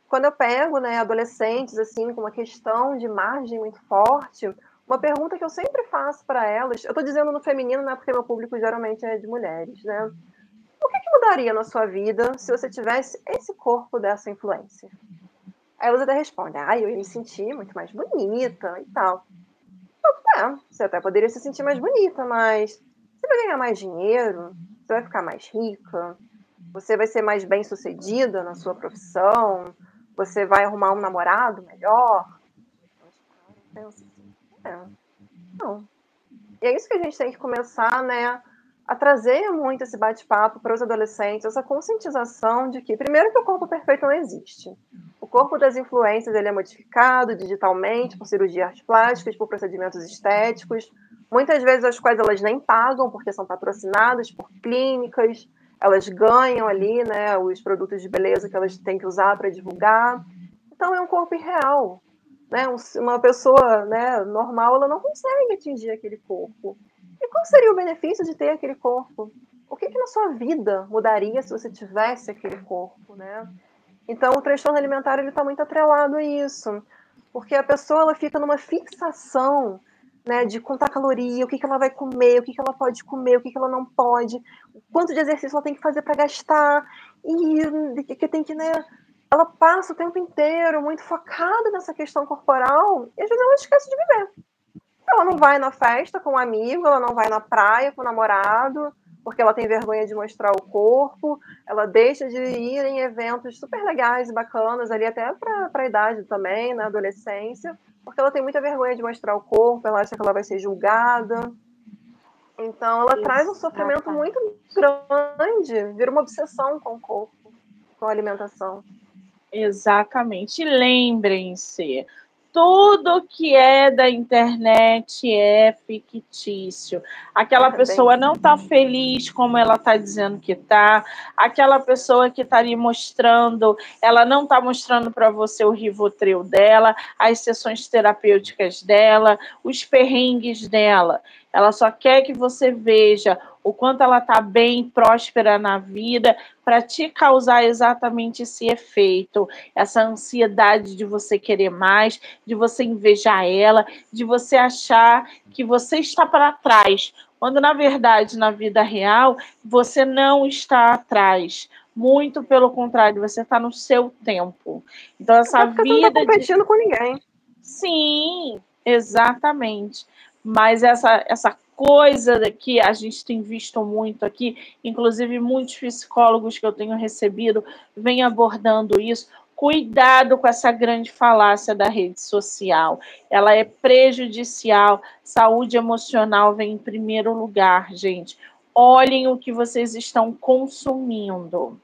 [SPEAKER 2] Quando eu pego né, adolescentes assim com uma questão de margem muito forte, uma pergunta que eu sempre faço para elas, eu estou dizendo no feminino, né, porque meu público geralmente é de mulheres, né? O que, que mudaria na sua vida se você tivesse esse corpo dessa influência? Aí elas até respondem, ah, eu ia me sentir muito mais bonita e tal. Eu, é, você até poderia se sentir mais bonita, mas você vai ganhar mais dinheiro, você vai ficar mais rica, você vai ser mais bem sucedida na sua profissão, você vai arrumar um namorado melhor? É, não. E é isso que a gente tem que começar, né? A trazer muito esse bate-papo para os adolescentes, essa conscientização de que, primeiro, que o corpo perfeito não existe. O corpo das influências ele é modificado digitalmente por cirurgias plásticas, por procedimentos estéticos, muitas vezes as quais elas nem pagam porque são patrocinadas por clínicas, elas ganham ali, né, os produtos de beleza que elas têm que usar para divulgar. Então é um corpo irreal, né? Uma pessoa, né, normal, ela não consegue atingir aquele corpo. E qual seria o benefício de ter aquele corpo? O que, que na sua vida mudaria se você tivesse aquele corpo, né? Então o transtorno alimentar ele está muito atrelado a isso, porque a pessoa ela fica numa fixação né, de contar caloria, o que, que ela vai comer, o que, que ela pode comer, o que, que ela não pode, quanto de exercício ela tem que fazer para gastar, e que tem que, né, ela passa o tempo inteiro muito focada nessa questão corporal, e às vezes ela esquece de viver. Ela não vai na festa com um amigo, ela não vai na praia com o namorado, porque ela tem vergonha de mostrar o corpo, ela deixa de ir em eventos super legais e bacanas, ali até para a idade também, na adolescência, porque ela tem muita vergonha de mostrar o corpo, ela acha que ela vai ser julgada. Então, ela Isso, traz um sofrimento muito grande, vira uma obsessão com o corpo, com a alimentação.
[SPEAKER 1] Exatamente. Lembrem-se, tudo que é da internet é fictício. Aquela é pessoa não está feliz como ela está dizendo que está. Aquela pessoa que está ali mostrando, ela não está mostrando para você o rivotril dela, as sessões terapêuticas dela, os perrengues dela. Ela só quer que você veja o quanto ela está bem, próspera na vida, para te causar exatamente esse efeito, essa ansiedade de você querer mais, de você invejar ela, de você achar que você está para trás, quando na verdade, na vida real, você não está atrás. Muito pelo contrário, você está no seu tempo. Então, essa vida. Você não está
[SPEAKER 2] competindo de... com ninguém.
[SPEAKER 1] Sim, exatamente. Mas essa, essa coisa que a gente tem visto muito aqui, inclusive muitos psicólogos que eu tenho recebido vêm abordando isso. Cuidado com essa grande falácia da rede social. Ela é prejudicial. Saúde emocional vem em primeiro lugar, gente. Olhem o que vocês estão consumindo.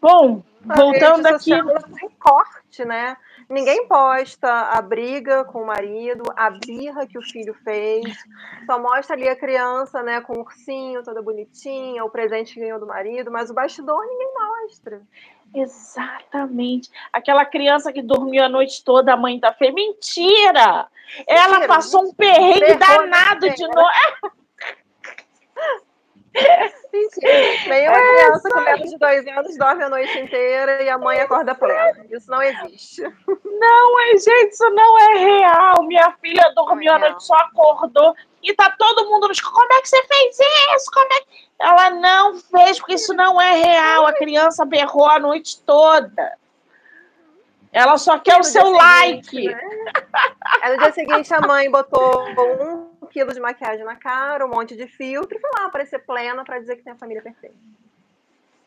[SPEAKER 1] Bom, voltando aqui.
[SPEAKER 2] Tem corte, né? Ninguém posta a briga com o marido, a birra que o filho fez. Só mostra ali a criança, né, com o ursinho, toda bonitinha, o presente que ganhou do marido, mas o bastidor ninguém mostra.
[SPEAKER 1] Exatamente. Aquela criança que dormiu a noite toda, a mãe tá feia. Mentira! Ela Mentira, passou um perrengue danado de novo.
[SPEAKER 2] Mentira. Nenhuma é criança com menos de dois anos dorme a noite inteira e a mãe acorda plena. Isso não existe.
[SPEAKER 1] Não, é, gente, isso não é real. Minha filha dormiu é a noite, só acordou e tá todo mundo nos. Como é que você fez isso? Como é que... Ela não fez, porque isso não é real. A criança berrou a noite toda. Ela só quer o seu like. Né?
[SPEAKER 2] no dia seguinte, a mãe botou um quilo de maquiagem na cara, um monte de filtro, e foi lá aparecer plena para dizer que tem a família perfeita.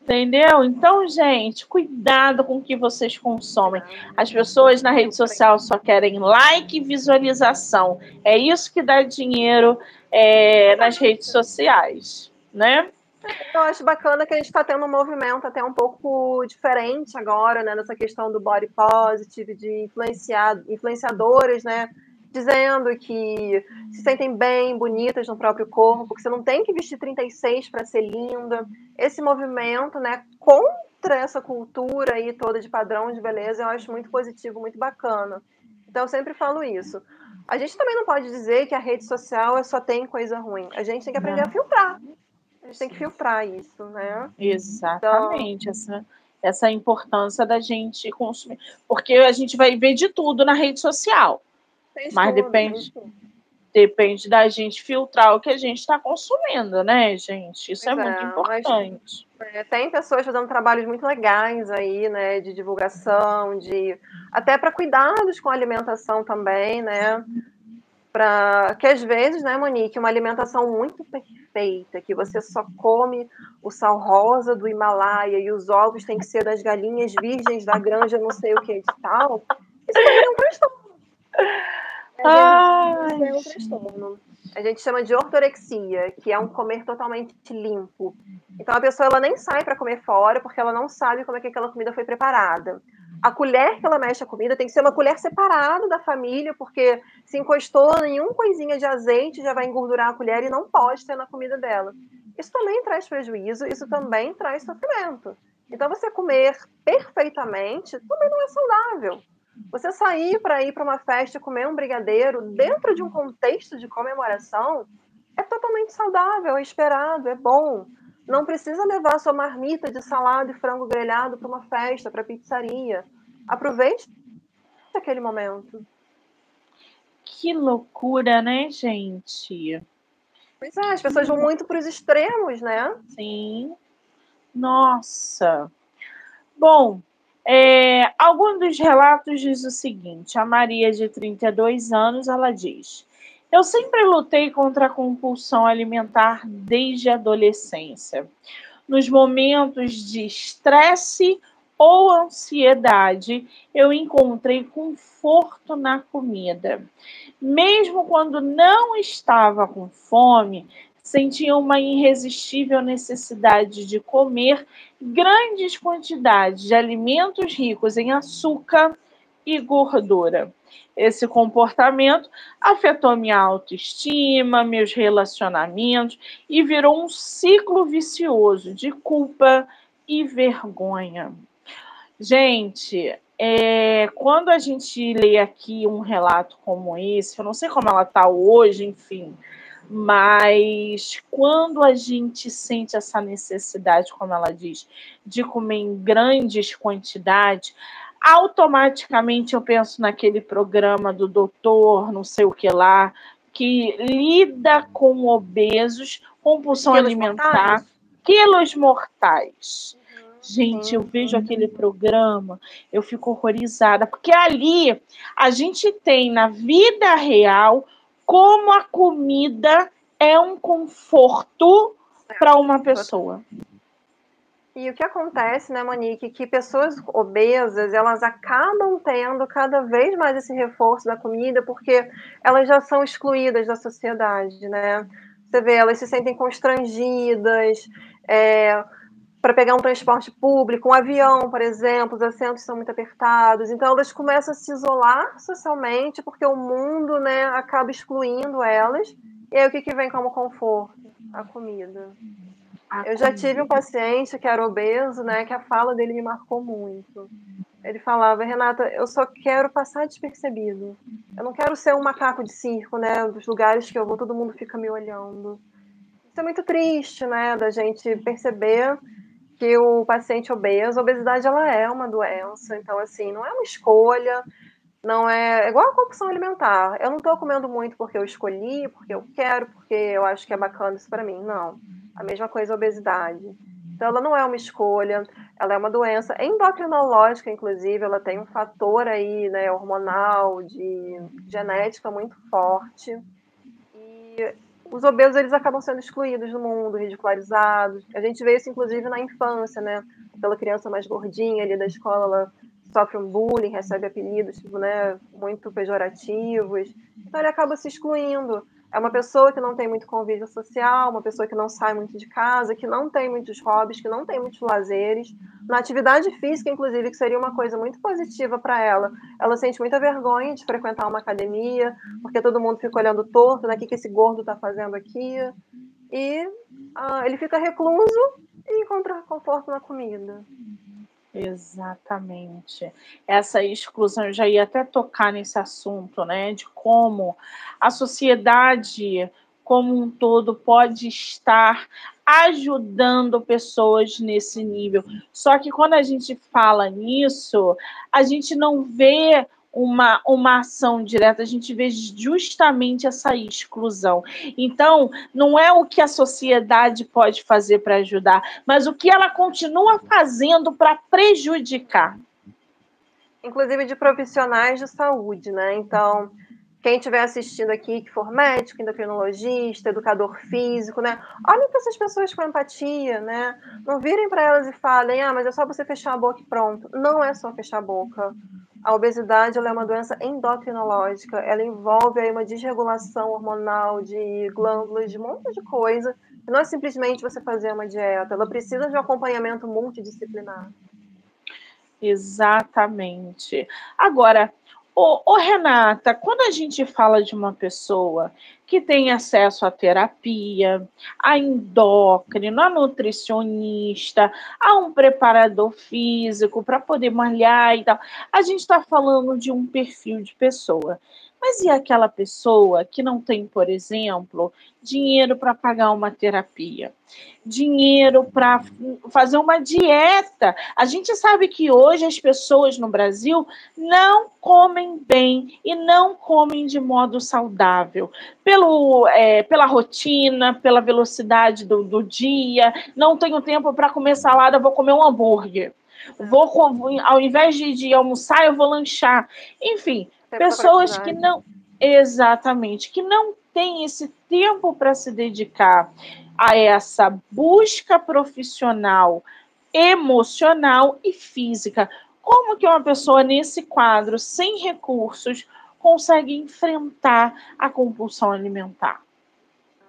[SPEAKER 1] Entendeu? Então, gente, cuidado com o que vocês consomem. As pessoas na rede social só querem like e visualização. É isso que dá dinheiro é, nas redes sociais, né?
[SPEAKER 2] Eu acho bacana que a gente está tendo um movimento até um pouco diferente agora, né? Nessa questão do body positive, de influenciar, influenciadores, né? Dizendo que se sentem bem, bonitas no próprio corpo, que você não tem que vestir 36 para ser linda. Esse movimento, né, contra essa cultura aí toda de padrão de beleza, eu acho muito positivo, muito bacana. Então eu sempre falo isso. A gente também não pode dizer que a rede social só tem coisa ruim. A gente tem que aprender não. a filtrar. A gente tem que filtrar isso, né?
[SPEAKER 1] Exatamente. Então, essa essa importância da gente consumir, porque a gente vai ver de tudo na rede social. Mas depende, depende da gente filtrar o que a gente está consumindo, né, gente? Isso é, muito importante.
[SPEAKER 2] Mas, é, tem pessoas fazendo trabalhos muito legais aí, né, de divulgação, de até para cuidados com a alimentação também, né? Para que às vezes, né, Monique, uma alimentação muito perfeita, que você só come o sal rosa do Himalaia e os ovos têm que ser das galinhas virgens da granja, não sei o que de tal. Isso é um transtorno. A gente, é um transtorno. A gente chama de ortorexia, que é um comer totalmente limpo. Então a pessoa ela nem sai para comer fora porque ela não sabe como é que aquela comida foi preparada. A colher que ela mexe a comida tem que ser uma colher separada da família, porque se encostou em uma coisinha de azeite já vai engordurar a colher e não pode ter na comida dela. Isso também traz prejuízo, isso também traz sofrimento. Então você comer perfeitamente também não é saudável. Você sair para ir para uma festa e comer um brigadeiro dentro de um contexto de comemoração é totalmente saudável, é esperado, é bom. Não precisa levar sua marmita de salada e frango grelhado para uma festa, para pizzaria. Aproveite aquele momento.
[SPEAKER 1] Que loucura, né, gente?
[SPEAKER 2] Pois é, as pessoas vão muito para os extremos, né?
[SPEAKER 1] Sim. Nossa. Bom, é, algum dos relatos diz o seguinte: a Maria, de 32 anos, ela diz: Eu sempre lutei contra a compulsão alimentar desde a adolescência. Nos momentos de estresse ou ansiedade, eu encontrei conforto na comida. Mesmo quando não estava com fome, sentia uma irresistível necessidade de comer grandes quantidades de alimentos ricos em açúcar e gordura. Esse comportamento afetou minha autoestima, meus relacionamentos e virou um ciclo vicioso de culpa e vergonha. Gente, é, quando a gente lê aqui um relato como esse, eu não sei como ela está hoje, enfim, mas quando a gente sente essa necessidade, como ela diz, de comer em grandes quantidades, automaticamente eu penso naquele programa do doutor, não sei o que lá, que lida com obesos, compulsão quilos alimentar, mortais. quilos mortais. Gente, eu vejo aquele programa, eu fico horrorizada, porque ali a gente tem na vida real como a comida é um conforto para uma pessoa.
[SPEAKER 2] E o que acontece, né, Monique, que pessoas obesas, elas acabam tendo cada vez mais esse reforço da comida, porque elas já são excluídas da sociedade, né? Você vê, elas se sentem constrangidas, é, para pegar um transporte público, um avião, por exemplo, os assentos são muito apertados, então elas começam a se isolar socialmente, porque o mundo né, acaba excluindo elas, e aí o que, que vem como conforto? A comida. A eu comida. já tive um paciente que era obeso, né, que a fala dele me marcou muito. Ele falava, Renata, eu só quero passar despercebido. Eu não quero ser um macaco de circo, né? Dos lugares que eu vou, todo mundo fica me olhando. Isso é muito triste, né? Da gente perceber que o paciente obeso, a obesidade ela é uma doença, então assim, não é uma escolha, não é, é igual a compulsão alimentar. Eu não estou comendo muito porque eu escolhi, porque eu quero, porque eu acho que é bacana isso para mim. Não. A mesma coisa a obesidade. Então ela não é uma escolha, ela é uma doença endocrinológica, inclusive, ela tem um fator aí, né, hormonal, de genética muito forte. E os obesos eles acabam sendo excluídos do mundo, ridicularizados. A gente vê isso inclusive na infância, né? Aquela criança mais gordinha ali da escola, ela sofre um bullying, recebe apelidos tipo, né, muito pejorativos. Então ele acaba se excluindo é uma pessoa que não tem muito convívio social, uma pessoa que não sai muito de casa, que não tem muitos hobbies, que não tem muitos lazeres. Na atividade física, inclusive, que seria uma coisa muito positiva para ela, ela sente muita vergonha de frequentar uma academia, porque todo mundo fica olhando torto, né? O que esse gordo está fazendo aqui? E ah, ele fica recluso e encontra conforto na comida.
[SPEAKER 1] Exatamente. Essa exclusão, eu já ia até tocar nesse assunto, né, de como a sociedade como um todo pode estar ajudando pessoas nesse nível. Só que quando a gente fala nisso, a gente não vê uma, uma ação direta, a gente vê justamente essa exclusão. Então, não é o que a sociedade pode fazer para ajudar, mas o que ela continua fazendo para prejudicar.
[SPEAKER 2] Inclusive de profissionais de saúde, né? Então, quem estiver assistindo aqui, que for médico, endocrinologista, educador físico, né? Olhem para essas pessoas com empatia, né? Não virem para elas e falem, ah, mas é só você fechar a boca e pronto. Não é só fechar a boca. A obesidade é uma doença endocrinológica, ela envolve aí uma desregulação hormonal de glândulas, de um monte de coisa. Não é simplesmente você fazer uma dieta, ela precisa de um acompanhamento multidisciplinar.
[SPEAKER 1] Exatamente. Agora, Ô, ô, Renata, quando a gente fala de uma pessoa que tem acesso à terapia, a endócrino, a nutricionista, a um preparador físico para poder malhar e tal, a gente está falando de um perfil de pessoa. Mas e aquela pessoa que não tem, por exemplo, dinheiro para pagar uma terapia? dinheiro para fazer uma dieta. A gente sabe que hoje as pessoas no Brasil não comem bem e não comem de modo saudável. Pelo, é, pela rotina, pela velocidade do, do dia, não tenho tempo para comer salada, vou comer um hambúrguer. Vou, ao invés de, de almoçar, eu vou lanchar. Enfim, pessoas que não. Exatamente, que não têm esse tempo para se dedicar a essa busca profissional, emocional e física. Como que uma pessoa nesse quadro, sem recursos, consegue enfrentar a compulsão alimentar?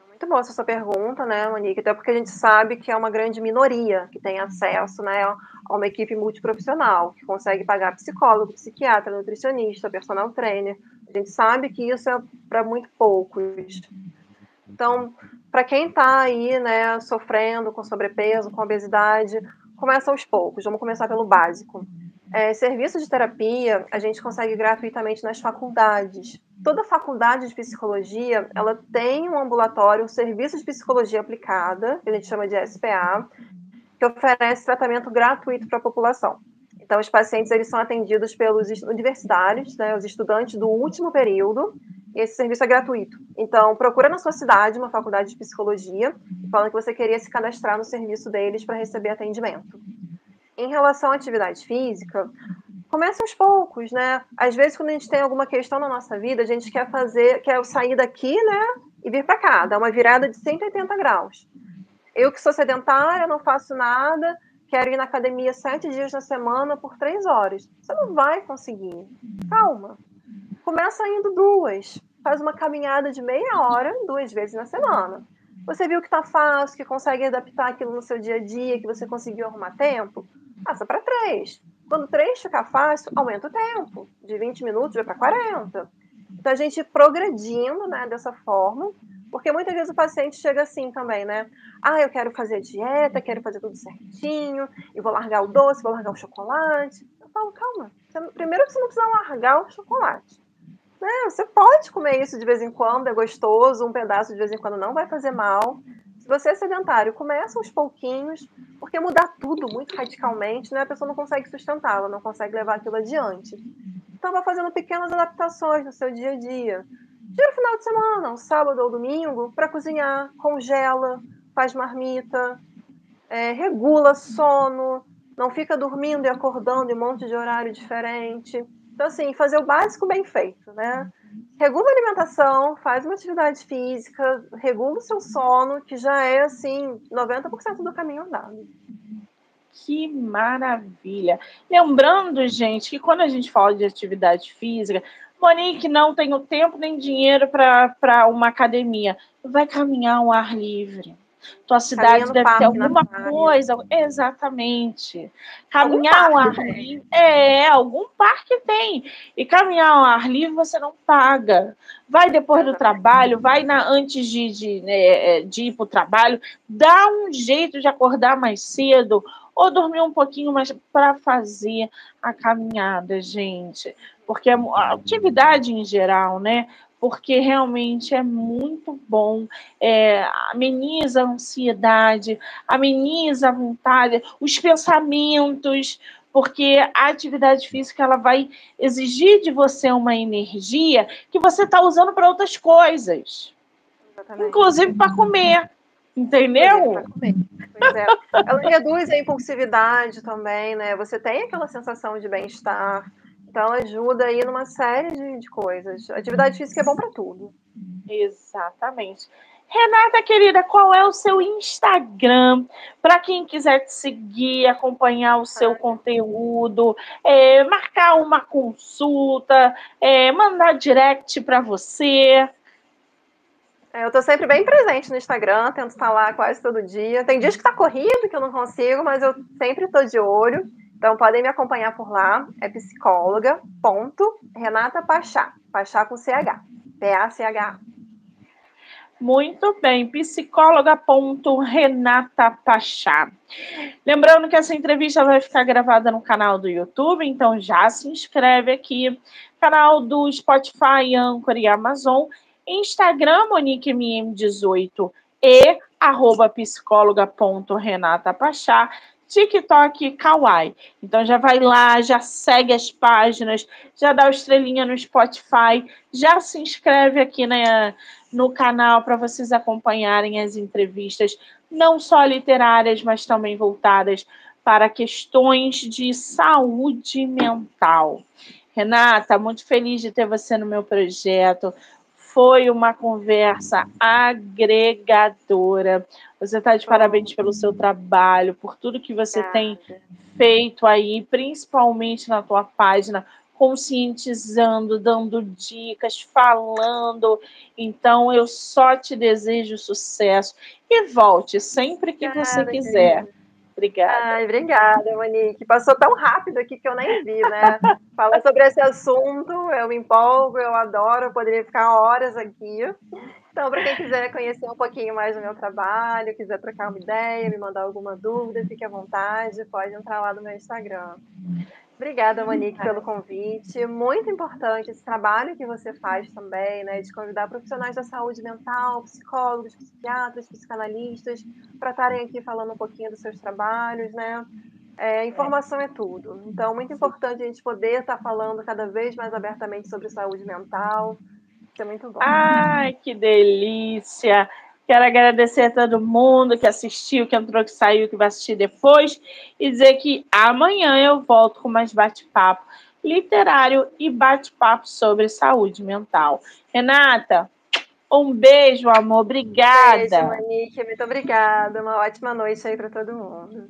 [SPEAKER 2] Muito boa essa sua pergunta, né, Monique? Até porque a gente sabe que é uma grande minoria que tem acesso né, a uma equipe multiprofissional, que consegue pagar psicólogo, psiquiatra, nutricionista, personal trainer. A gente sabe que isso é para muito poucos. Então, para quem está aí, né, sofrendo com sobrepeso, com obesidade, começa aos poucos. Vamos começar pelo básico. É, serviço de terapia a gente consegue gratuitamente nas faculdades. Toda faculdade de psicologia ela tem um ambulatório, um serviço de psicologia aplicada, que a gente chama de SPA, que oferece tratamento gratuito para a população. Então, os pacientes eles são atendidos pelos universitários, né, os estudantes do último período, esse serviço é gratuito. Então, procura na sua cidade uma faculdade de psicologia, falando que você queria se cadastrar no serviço deles para receber atendimento. Em relação à atividade física, comece aos poucos, né? Às vezes, quando a gente tem alguma questão na nossa vida, a gente quer fazer, quer sair daqui, né, e vir para cá, dar uma virada de 180 graus. Eu que sou sedentária, não faço nada, quero ir na academia sete dias na semana por três horas. Você não vai conseguir. Calma. Começa indo duas. Faz uma caminhada de meia hora, duas vezes na semana. Você viu que está fácil, que consegue adaptar aquilo no seu dia a dia, que você conseguiu arrumar tempo? Passa para três. Quando três ficar fácil, aumenta o tempo. De 20 minutos vai para 40. Então a gente progredindo né, dessa forma, porque muitas vezes o paciente chega assim também, né? Ah, eu quero fazer dieta, quero fazer tudo certinho, e vou largar o doce, vou largar o chocolate. Eu falo, calma. primeiro você não precisa largar o chocolate. É, você pode comer isso de vez em quando, é gostoso, um pedaço de vez em quando não vai fazer mal. Se você é sedentário, começa aos pouquinhos, porque mudar tudo muito radicalmente, né, a pessoa não consegue sustentar, ela não consegue levar aquilo adiante. Então, vai fazendo pequenas adaptações no seu dia a dia. Tira o final de semana, um sábado ou domingo, para cozinhar, congela, faz marmita, é, regula sono, não fica dormindo e acordando em um monte de horário diferente. Então, assim, fazer o básico bem feito, né? Regula a alimentação, faz uma atividade física, regula o seu sono, que já é, assim, 90% do caminho andado.
[SPEAKER 1] Que maravilha! Lembrando, gente, que quando a gente fala de atividade física, Monique, não tenho tempo nem dinheiro para uma academia. Vai caminhar ao ar livre tua cidade deve ter alguma coisa. Exatamente. Caminhar ao ar livre. É, algum parque tem. E caminhar ao ar livre você não paga. Vai depois do trabalho, vai na, antes de, de, né, é, de ir para o trabalho, dá um jeito de acordar mais cedo ou dormir um pouquinho mais para fazer a caminhada, gente. Porque a atividade em geral, né? porque realmente é muito bom, é, ameniza a ansiedade, ameniza a vontade, os pensamentos, porque a atividade física ela vai exigir de você uma energia que você está usando para outras coisas, Exatamente. inclusive para comer. Entendeu?
[SPEAKER 2] É, Ela reduz a impulsividade também, né? Você tem aquela sensação de bem-estar, então ajuda aí numa série de, de coisas. Atividade física é bom para tudo.
[SPEAKER 1] Exatamente. Renata, querida, qual é o seu Instagram? Para quem quiser te seguir, acompanhar o seu conteúdo, é, marcar uma consulta, é, mandar direct para você.
[SPEAKER 2] É, eu estou sempre bem presente no Instagram, tento estar lá quase todo dia. Tem dias que está corrido, que eu não consigo, mas eu sempre estou de olho. Então, podem me acompanhar por lá. É psicóloga, ponto, Renata Pachá. Pachá com CH. P-A-C-H.
[SPEAKER 1] Muito bem, psicóloga Renata Pachá. Lembrando que essa entrevista vai ficar gravada no canal do YouTube, então já se inscreve aqui, canal do Spotify, Anchor e Amazon, Instagram MoniqueMM18 e arroba psicóloga.renatapachá. TikTok Kawaii. Então já vai lá, já segue as páginas, já dá o estrelinha no Spotify, já se inscreve aqui na, no canal para vocês acompanharem as entrevistas, não só literárias, mas também voltadas para questões de saúde mental. Renata, muito feliz de ter você no meu projeto. Foi uma conversa agregadora. Você está de parabéns pelo seu trabalho, por tudo que você tem feito aí, principalmente na tua página, conscientizando, dando dicas, falando. Então, eu só te desejo sucesso. E volte sempre que você quiser. Querida. Obrigada.
[SPEAKER 2] Ai, obrigada, Monique. Passou tão rápido aqui que eu nem vi, né? Falar sobre esse assunto, eu me empolgo, eu adoro, eu poderia ficar horas aqui. Então, para quem quiser conhecer um pouquinho mais do meu trabalho, quiser trocar uma ideia, me mandar alguma dúvida, fique à vontade, pode entrar lá no meu Instagram. Obrigada, Monique, pelo convite. Muito importante esse trabalho que você faz também, né, de convidar profissionais da saúde mental, psicólogos, psiquiatras, psicanalistas, para estarem aqui falando um pouquinho dos seus trabalhos, né? É, informação é tudo. Então, muito importante a gente poder estar falando cada vez mais abertamente sobre saúde mental. Isso é muito bom.
[SPEAKER 1] Ai, que delícia! Quero agradecer a todo mundo que assistiu, que entrou, que saiu, que vai assistir depois. E dizer que amanhã eu volto com mais bate-papo literário e bate-papo sobre saúde mental. Renata, um beijo, amor. Obrigada.
[SPEAKER 2] Beijo, Monique. Muito obrigada. Uma ótima noite aí para todo mundo.